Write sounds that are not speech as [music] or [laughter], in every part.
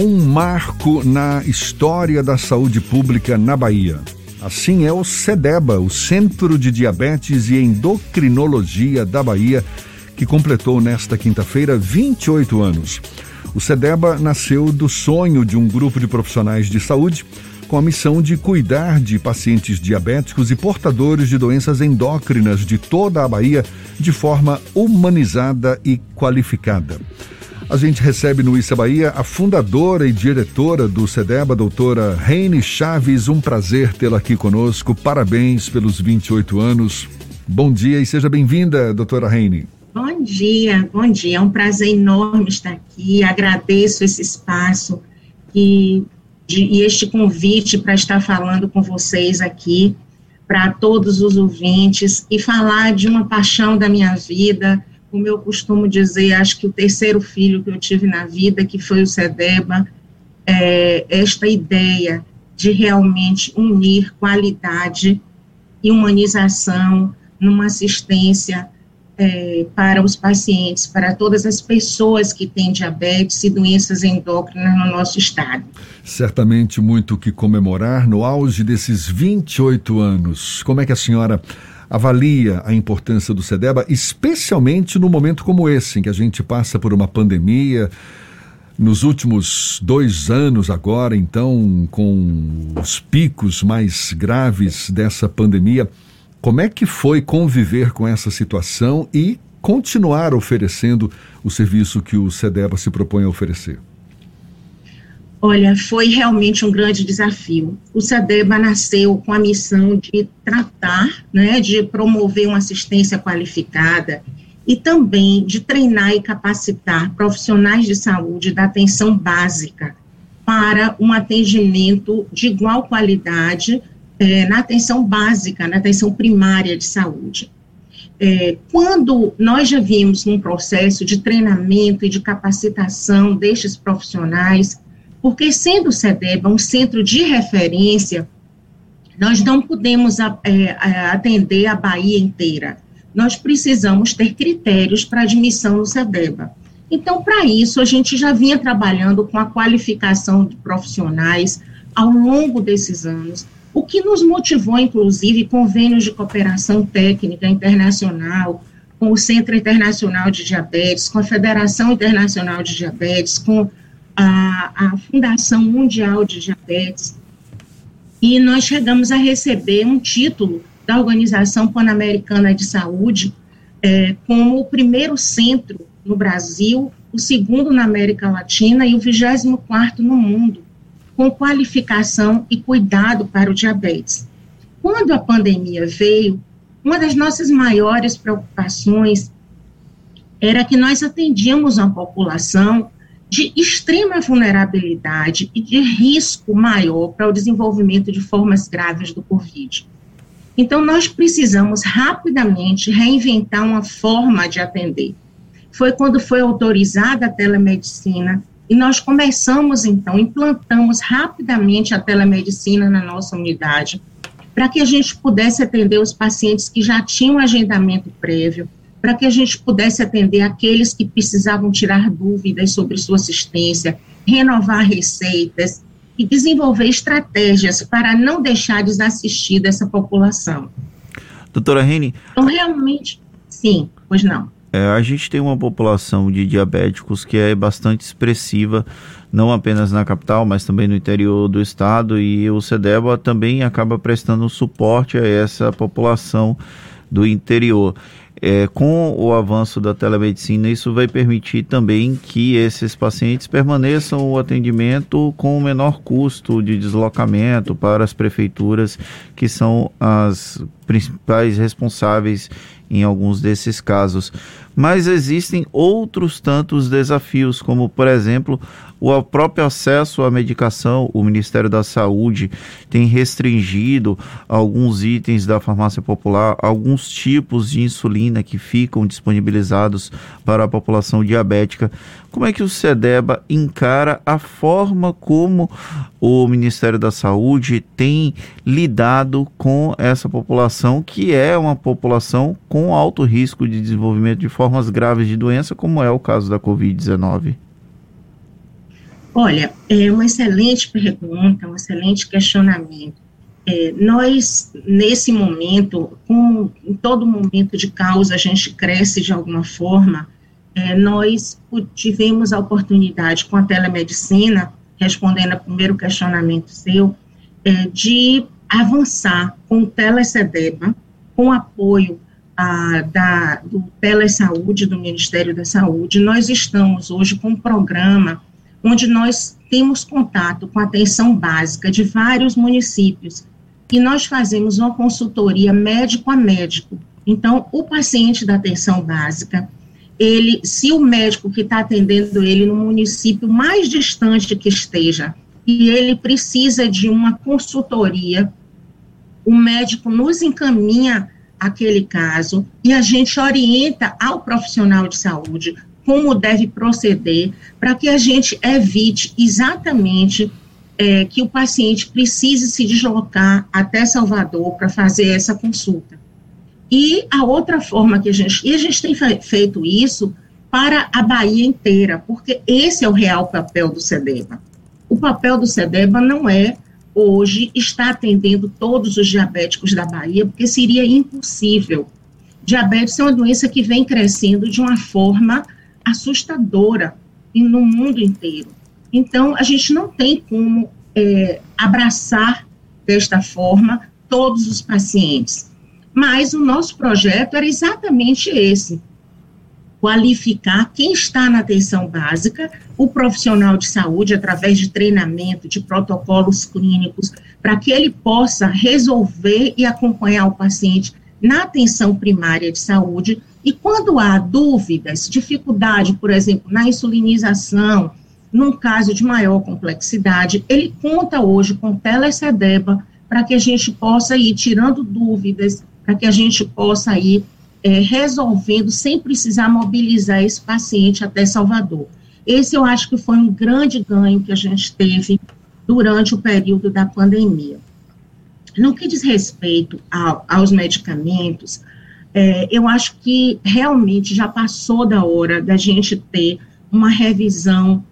Um marco na história da saúde pública na Bahia. Assim é o CEDEBA, o Centro de Diabetes e Endocrinologia da Bahia, que completou nesta quinta-feira 28 anos. O CEDEBA nasceu do sonho de um grupo de profissionais de saúde com a missão de cuidar de pacientes diabéticos e portadores de doenças endócrinas de toda a Bahia de forma humanizada e qualificada. A gente recebe no Issa Bahia a fundadora e diretora do SEDEBA, doutora Reine Chaves. Um prazer tê-la aqui conosco. Parabéns pelos 28 anos. Bom dia e seja bem-vinda, doutora Reine. Bom dia, bom dia. É um prazer enorme estar aqui. Agradeço esse espaço e, de, e este convite para estar falando com vocês aqui, para todos os ouvintes, e falar de uma paixão da minha vida, como eu costumo dizer, acho que o terceiro filho que eu tive na vida, que foi o Sedeba, é esta ideia de realmente unir qualidade e humanização numa assistência é, para os pacientes, para todas as pessoas que têm diabetes e doenças endócrinas no nosso estado. Certamente muito que comemorar no auge desses 28 anos. Como é que a senhora avalia a importância do SEDEBA, especialmente no momento como esse, em que a gente passa por uma pandemia. Nos últimos dois anos, agora, então, com os picos mais graves dessa pandemia, como é que foi conviver com essa situação e continuar oferecendo o serviço que o SEDEBA se propõe a oferecer? Olha, foi realmente um grande desafio. O SEDEBA nasceu com a missão de tratar, né, de promover uma assistência qualificada e também de treinar e capacitar profissionais de saúde da atenção básica para um atendimento de igual qualidade é, na atenção básica, na atenção primária de saúde. É, quando nós já vimos num processo de treinamento e de capacitação destes profissionais, porque sendo o CEDEBA um centro de referência, nós não podemos é, é, atender a Bahia inteira. Nós precisamos ter critérios para admissão no CEDEBA. Então, para isso, a gente já vinha trabalhando com a qualificação de profissionais ao longo desses anos, o que nos motivou, inclusive, convênios de cooperação técnica internacional, com o Centro Internacional de Diabetes, com a Federação Internacional de Diabetes, com a, a Fundação Mundial de Diabetes, e nós chegamos a receber um título da Organização Pan-Americana de Saúde é, como o primeiro centro no Brasil, o segundo na América Latina e o 24 no mundo, com qualificação e cuidado para o diabetes. Quando a pandemia veio, uma das nossas maiores preocupações era que nós atendíamos uma população de extrema vulnerabilidade e de risco maior para o desenvolvimento de formas graves do Covid. Então, nós precisamos rapidamente reinventar uma forma de atender. Foi quando foi autorizada a telemedicina e nós começamos, então, implantamos rapidamente a telemedicina na nossa unidade, para que a gente pudesse atender os pacientes que já tinham agendamento prévio, para que a gente pudesse atender aqueles que precisavam tirar dúvidas sobre sua assistência, renovar receitas e desenvolver estratégias para não deixar desassistida essa população. Doutora Reni. Então, realmente, sim, pois não. É, a gente tem uma população de diabéticos que é bastante expressiva, não apenas na capital, mas também no interior do estado, e o CEDEBA também acaba prestando suporte a essa população do interior. É, com o avanço da telemedicina, isso vai permitir também que esses pacientes permaneçam o atendimento com o menor custo de deslocamento para as prefeituras, que são as principais responsáveis em alguns desses casos. Mas existem outros tantos desafios, como, por exemplo, o próprio acesso à medicação. O Ministério da Saúde tem restringido alguns itens da farmácia popular, alguns tipos de insulina que ficam disponibilizados para a população diabética. Como é que o SEDEBA encara a forma como o Ministério da Saúde tem lidado com essa população, que é uma população com alto risco de desenvolvimento de formas graves de doença, como é o caso da Covid-19? Olha, é uma excelente pergunta, um excelente questionamento. É, nós, nesse momento, como em todo momento de causa a gente cresce de alguma forma, é, nós tivemos a oportunidade com a telemedicina, respondendo ao primeiro questionamento seu, é, de avançar com o Telecedeba, com apoio a, da, do Telesaúde, do Ministério da Saúde. Nós estamos hoje com um programa onde nós temos contato com a atenção básica de vários municípios e nós fazemos uma consultoria médico a médico. Então, o paciente da atenção básica, ele, se o médico que está atendendo ele no município mais distante que esteja, e ele precisa de uma consultoria, o médico nos encaminha aquele caso e a gente orienta ao profissional de saúde como deve proceder para que a gente evite exatamente é, que o paciente precise se deslocar até Salvador para fazer essa consulta. E a outra forma que a gente. E a gente tem feito isso para a Bahia inteira, porque esse é o real papel do SEDEBA. O papel do SEDEBA não é, hoje, estar atendendo todos os diabéticos da Bahia, porque seria impossível. Diabetes é uma doença que vem crescendo de uma forma assustadora no mundo inteiro. Então, a gente não tem como é, abraçar desta forma todos os pacientes. Mas o nosso projeto era exatamente esse: qualificar quem está na atenção básica, o profissional de saúde, através de treinamento, de protocolos clínicos, para que ele possa resolver e acompanhar o paciente na atenção primária de saúde. E quando há dúvidas, dificuldade, por exemplo, na insulinização, num caso de maior complexidade, ele conta hoje com telecedeba para que a gente possa ir tirando dúvidas, para que a gente possa ir é, resolvendo sem precisar mobilizar esse paciente até Salvador. Esse eu acho que foi um grande ganho que a gente teve durante o período da pandemia. No que diz respeito a, aos medicamentos, é, eu acho que realmente já passou da hora da gente ter uma revisão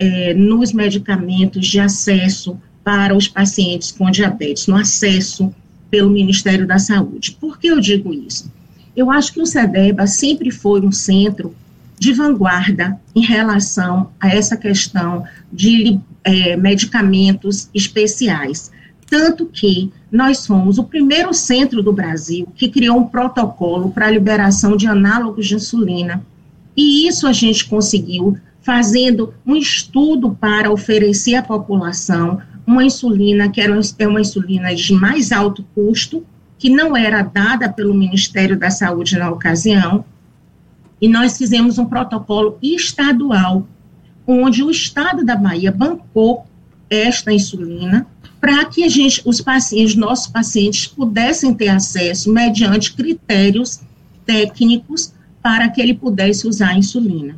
é, nos medicamentos de acesso para os pacientes com diabetes, no acesso pelo Ministério da Saúde. Por que eu digo isso? Eu acho que o SEDEBA sempre foi um centro de vanguarda em relação a essa questão de é, medicamentos especiais. Tanto que nós fomos o primeiro centro do Brasil que criou um protocolo para a liberação de análogos de insulina. E isso a gente conseguiu fazendo um estudo para oferecer à população uma insulina que era é uma insulina de mais alto custo, que não era dada pelo Ministério da Saúde na ocasião, e nós fizemos um protocolo estadual, onde o Estado da Bahia bancou esta insulina para que a gente, os pacientes, nossos pacientes, pudessem ter acesso mediante critérios técnicos para que ele pudesse usar a insulina.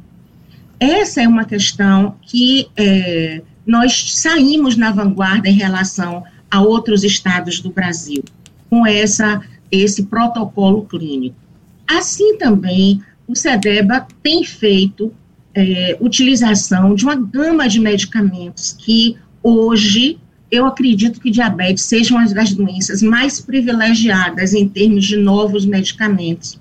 Essa é uma questão que é, nós saímos na vanguarda em relação a outros estados do Brasil, com essa, esse protocolo clínico. Assim também, o SEDEBA tem feito é, utilização de uma gama de medicamentos que hoje eu acredito que diabetes seja uma das doenças mais privilegiadas em termos de novos medicamentos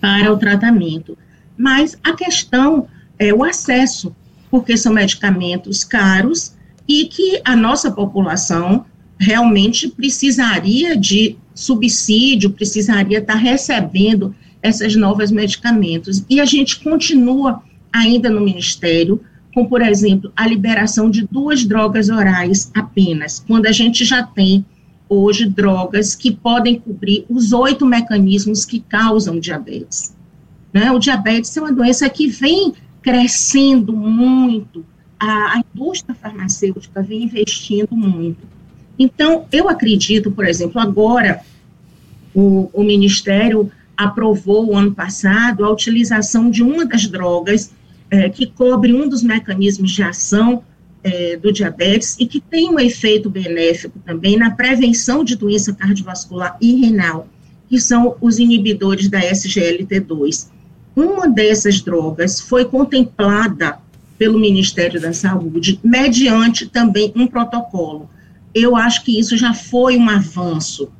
para o tratamento. Mas a questão é, o acesso, porque são medicamentos caros e que a nossa população realmente precisaria de subsídio, precisaria estar recebendo esses novos medicamentos. E a gente continua ainda no Ministério com, por exemplo, a liberação de duas drogas orais apenas, quando a gente já tem hoje drogas que podem cobrir os oito mecanismos que causam diabetes. Né? O diabetes é uma doença que vem crescendo muito, a, a indústria farmacêutica vem investindo muito. Então, eu acredito, por exemplo, agora o, o Ministério aprovou o ano passado a utilização de uma das drogas é, que cobre um dos mecanismos de ação é, do diabetes e que tem um efeito benéfico também na prevenção de doença cardiovascular e renal, que são os inibidores da SGLT2 uma dessas drogas foi contemplada pelo Ministério da Saúde, mediante também um protocolo. Eu acho que isso já foi um avanço.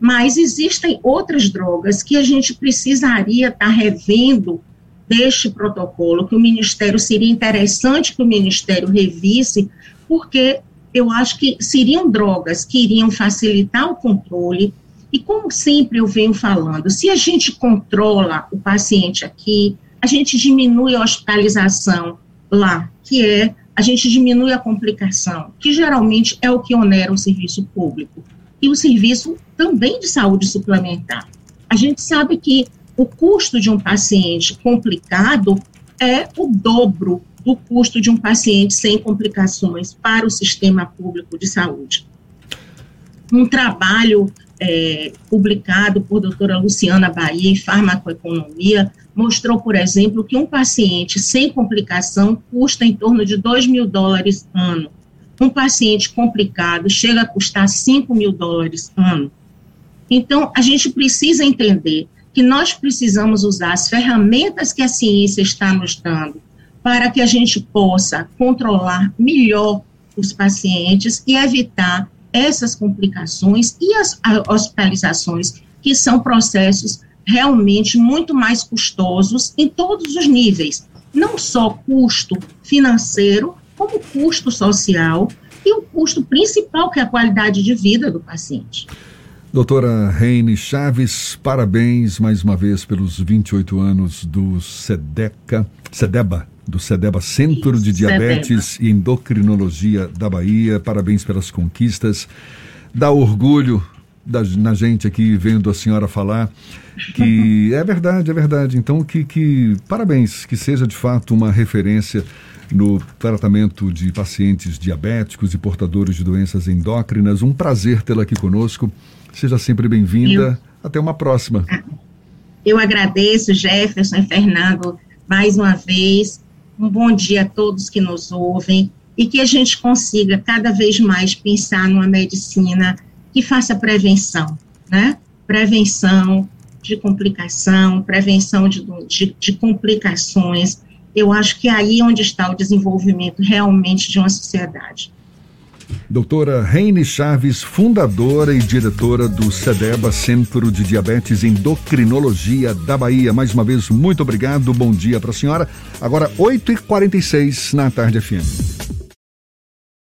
Mas existem outras drogas que a gente precisaria estar tá revendo deste protocolo, que o Ministério seria interessante que o Ministério revisse, porque eu acho que seriam drogas que iriam facilitar o controle. E como sempre eu venho falando, se a gente controla o paciente aqui, a gente diminui a hospitalização lá, que é a gente diminui a complicação, que geralmente é o que onera o serviço público. E o serviço também de saúde suplementar. A gente sabe que o custo de um paciente complicado é o dobro do custo de um paciente sem complicações para o sistema público de saúde. Um trabalho é, publicado por doutora Luciana Bahia em Farmacoeconomia mostrou, por exemplo, que um paciente sem complicação custa em torno de 2 mil dólares ano. Um paciente complicado chega a custar 5 mil dólares ano. Então, a gente precisa entender que nós precisamos usar as ferramentas que a ciência está nos dando para que a gente possa controlar melhor os pacientes e evitar essas complicações e as hospitalizações, que são processos realmente muito mais custosos em todos os níveis, não só custo financeiro, como custo social e o custo principal, que é a qualidade de vida do paciente. Doutora Reine Chaves, parabéns mais uma vez pelos 28 anos do SEDECA, SEDEBA, do SEDEBA Centro de Diabetes SEDEBA. e Endocrinologia da Bahia. Parabéns pelas conquistas. Dá orgulho da, na gente aqui vendo a senhora falar que [laughs] é verdade, é verdade. Então, que, que parabéns, que seja de fato uma referência no tratamento de pacientes diabéticos e portadores de doenças endócrinas. Um prazer tê-la aqui conosco. Seja sempre bem-vinda. Até uma próxima. Eu agradeço, Jefferson e Fernando, mais uma vez. Um bom dia a todos que nos ouvem e que a gente consiga cada vez mais pensar numa medicina que faça prevenção, né? Prevenção de complicação, prevenção de, de, de complicações. Eu acho que é aí onde está o desenvolvimento realmente de uma sociedade. Doutora Reine Chaves, fundadora e diretora do CEDEBA, Centro de Diabetes e Endocrinologia da Bahia. Mais uma vez, muito obrigado, bom dia para a senhora. Agora, 8h46 na tarde FM.